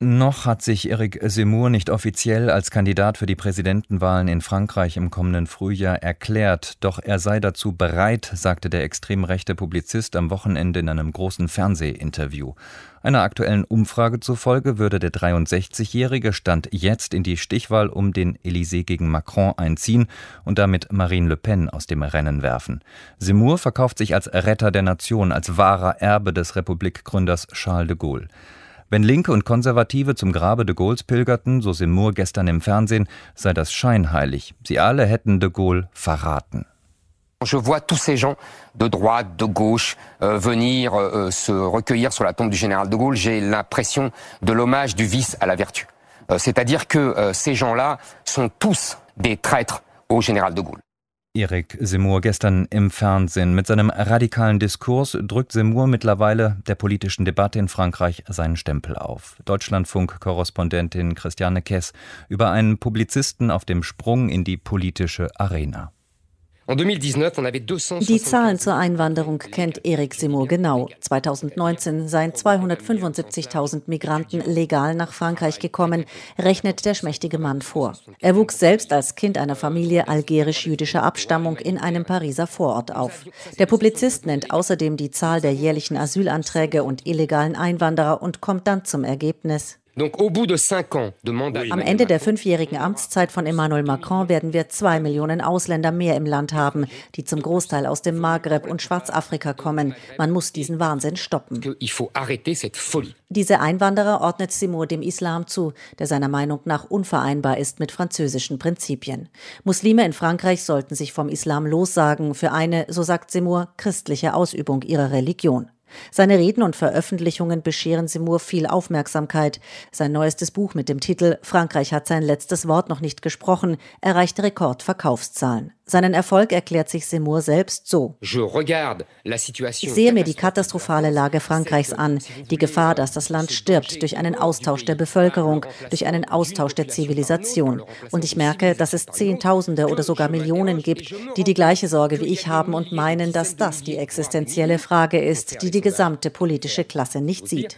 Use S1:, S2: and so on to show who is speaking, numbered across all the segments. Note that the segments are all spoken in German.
S1: Noch hat sich Eric Zemmour nicht offiziell als Kandidat für die Präsidentenwahlen in Frankreich im kommenden Frühjahr erklärt, doch er sei dazu bereit, sagte der extrem rechte Publizist am Wochenende in einem großen Fernsehinterview. Einer aktuellen Umfrage zufolge würde der 63-Jährige Stand jetzt in die Stichwahl um den Élysée gegen Macron einziehen und damit Marine Le Pen aus dem Rennen werfen. Zemmour verkauft sich als Retter der Nation, als wahrer Erbe des Republikgründers Charles de Gaulle. Wenn Linke und Konservative zum Grabe de Gaulles pilgerten, so Seymour gestern im Fernsehen, sei das scheinheilig. Sie alle hätten de Gaulle verraten.
S2: Je vois tous ces gens de droite, de gauche euh, venir euh, se recueillir sur la tombe du général de Gaulle. J'ai l'impression de l'hommage du vice à la vertu. Euh, C'est-à-dire que euh, ces gens-là sont tous des traîtres au général de Gaulle.
S1: Erik Semur gestern im Fernsehen. Mit seinem radikalen Diskurs drückt Semur mittlerweile der politischen Debatte in Frankreich seinen Stempel auf. Deutschlandfunk-Korrespondentin Christiane Kess über einen Publizisten auf dem Sprung in die politische Arena.
S3: Die Zahlen zur Einwanderung kennt Erik Seymour genau. 2019 seien 275.000 Migranten legal nach Frankreich gekommen, rechnet der schmächtige Mann vor. Er wuchs selbst als Kind einer Familie algerisch-jüdischer Abstammung in einem Pariser Vorort auf. Der Publizist nennt außerdem die Zahl der jährlichen Asylanträge und illegalen Einwanderer und kommt dann zum Ergebnis. Am Ende der fünfjährigen Amtszeit von Emmanuel Macron werden wir zwei Millionen Ausländer mehr im Land haben, die zum Großteil aus dem Maghreb und Schwarzafrika kommen. Man muss diesen Wahnsinn stoppen. Diese Einwanderer ordnet Seymour dem Islam zu, der seiner Meinung nach unvereinbar ist mit französischen Prinzipien. Muslime in Frankreich sollten sich vom Islam lossagen für eine, so sagt Seymour, christliche Ausübung ihrer Religion. Seine Reden und Veröffentlichungen bescheren Seymour viel Aufmerksamkeit. Sein neuestes Buch mit dem Titel Frankreich hat sein letztes Wort noch nicht gesprochen erreichte Rekordverkaufszahlen. Seinen Erfolg erklärt sich Seymour selbst so. Ich sehe mir die katastrophale Lage Frankreichs an, die Gefahr, dass das Land stirbt durch einen Austausch der Bevölkerung, durch einen Austausch der Zivilisation. Und ich merke, dass es Zehntausende oder sogar Millionen gibt, die die gleiche Sorge wie ich haben und meinen, dass das die existenzielle Frage ist, die die gesamte politische Klasse nicht sieht.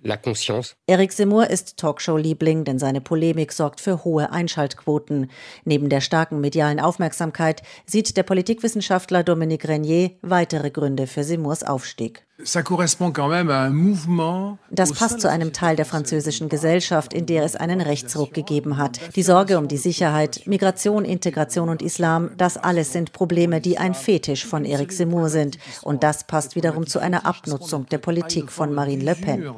S3: La conscience. Eric Seymour ist Talkshow-Liebling, denn seine Polemik sorgt für hohe Einschaltquoten. Neben der starken medialen Aufmerksamkeit sieht der Politikwissenschaftler Dominique Renier weitere Gründe für Seymours Aufstieg. Das passt zu einem Teil der französischen Gesellschaft, in der es einen Rechtsruck gegeben hat. Die Sorge um die Sicherheit, Migration, Integration und Islam, das alles sind Probleme, die ein Fetisch von Eric Seymour sind. Und das passt wiederum zu einer Abnutzung der Politik von Marine Le Pen.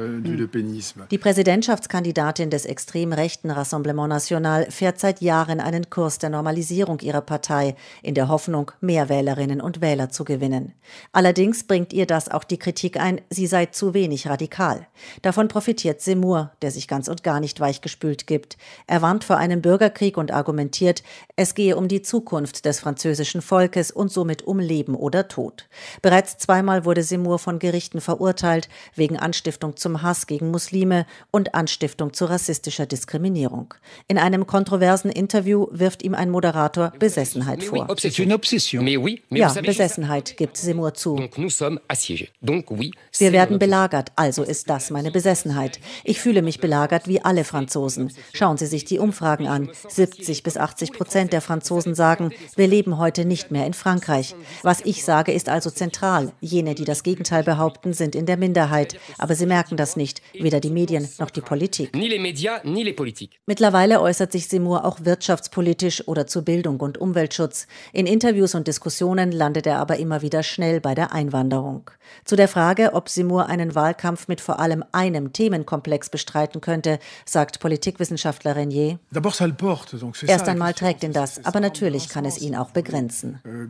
S3: Euh, die Präsidentschaftskandidatin des extrem rechten Rassemblement National fährt seit Jahren einen Kurs der Normalisierung ihrer Partei, in der Hoffnung, mehr Wählerinnen und Wähler zu gewinnen. Allerdings bringt ihr das auch die Kritik ein, sie sei zu wenig radikal. Davon profitiert Seymour, der sich ganz und gar nicht weichgespült gibt. Er warnt vor einem Bürgerkrieg und argumentiert, es gehe um die Zukunft des französischen Volkes und somit um Leben oder Tod. Bereits zweimal wurde Seymour von Gerichten verurteilt, wegen Anstiftung zum Hass gegen Muslime und Anstiftung zu rassistischer Diskriminierung. In einem kontroversen Interview wirft ihm ein Moderator Besessenheit vor. Ja, Besessenheit, gibt Seymour zu. Wir werden belagert, also ist das meine Besessenheit. Ich fühle mich belagert wie alle Franzosen. Schauen Sie sich die Umfragen an. 70 bis 80 Prozent der Franzosen sagen, wir leben heute nicht mehr in Frankreich. Was ich sage, ist also zentral. Jene, die das Gegenteil behaupten, sind in der Minderheit. Aber aber sie merken das nicht, weder die Medien noch die Politik. Mittlerweile äußert sich Seymour auch wirtschaftspolitisch oder zu Bildung und Umweltschutz. In Interviews und Diskussionen landet er aber immer wieder schnell bei der Einwanderung. Zu der Frage, ob Seymour einen Wahlkampf mit vor allem einem Themenkomplex bestreiten könnte, sagt Politikwissenschaftler Renier. Erst einmal trägt ihn das, aber natürlich kann es ihn auch begrenzen. Euh,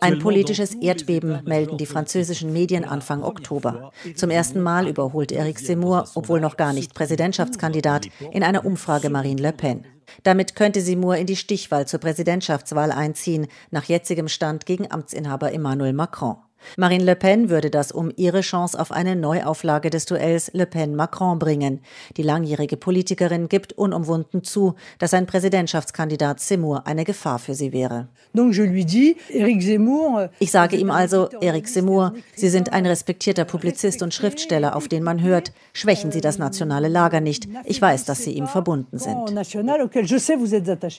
S3: Ein politisches Erdbeben melden die französischen Medien Medien Anfang Oktober. Zum ersten Mal überholt Eric Seymour, obwohl noch gar nicht Präsidentschaftskandidat, in einer Umfrage Marine Le Pen. Damit könnte Seymour in die Stichwahl zur Präsidentschaftswahl einziehen, nach jetzigem Stand gegen Amtsinhaber Emmanuel Macron. Marine Le Pen würde das um ihre Chance auf eine Neuauflage des Duells Le Pen-Macron bringen. Die langjährige Politikerin gibt unumwunden zu, dass ein Präsidentschaftskandidat Seymour eine Gefahr für sie wäre. Ich sage ihm also, Eric Seymour, Sie sind ein respektierter Publizist und Schriftsteller, auf den man hört. Schwächen Sie das nationale Lager nicht. Ich weiß, dass Sie ihm verbunden sind.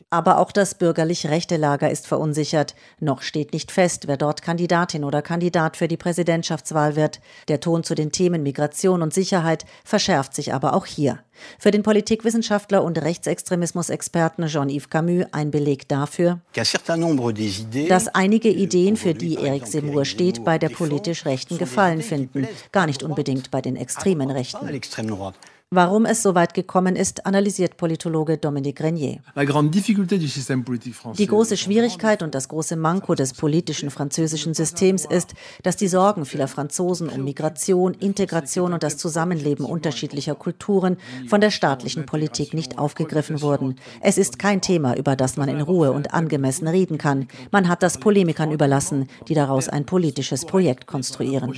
S3: Aber auch das bürgerlich-rechte Lager ist verunsichert. Noch steht nicht fest, wer dort Kandidatin oder Kandidat für die Präsidentschaftswahl wird. Der Ton zu den Themen Migration und Sicherheit verschärft sich aber auch hier. Für den Politikwissenschaftler und Rechtsextremismusexperten Jean-Yves Camus ein Beleg dafür, dass einige Ideen, für die Eric Zemmour steht, bei der politisch Rechten Gefallen finden, gar nicht unbedingt bei den extremen Rechten. Warum es so weit gekommen ist, analysiert Politologe Dominique Renier. Die große Schwierigkeit und das große Manko des politischen französischen Systems ist, dass die Sorgen vieler Franzosen um Migration, Integration und das Zusammenleben unterschiedlicher Kulturen von der staatlichen Politik nicht aufgegriffen wurden. Es ist kein Thema, über das man in Ruhe und angemessen reden kann. Man hat das Polemikern überlassen, die daraus ein politisches Projekt konstruieren.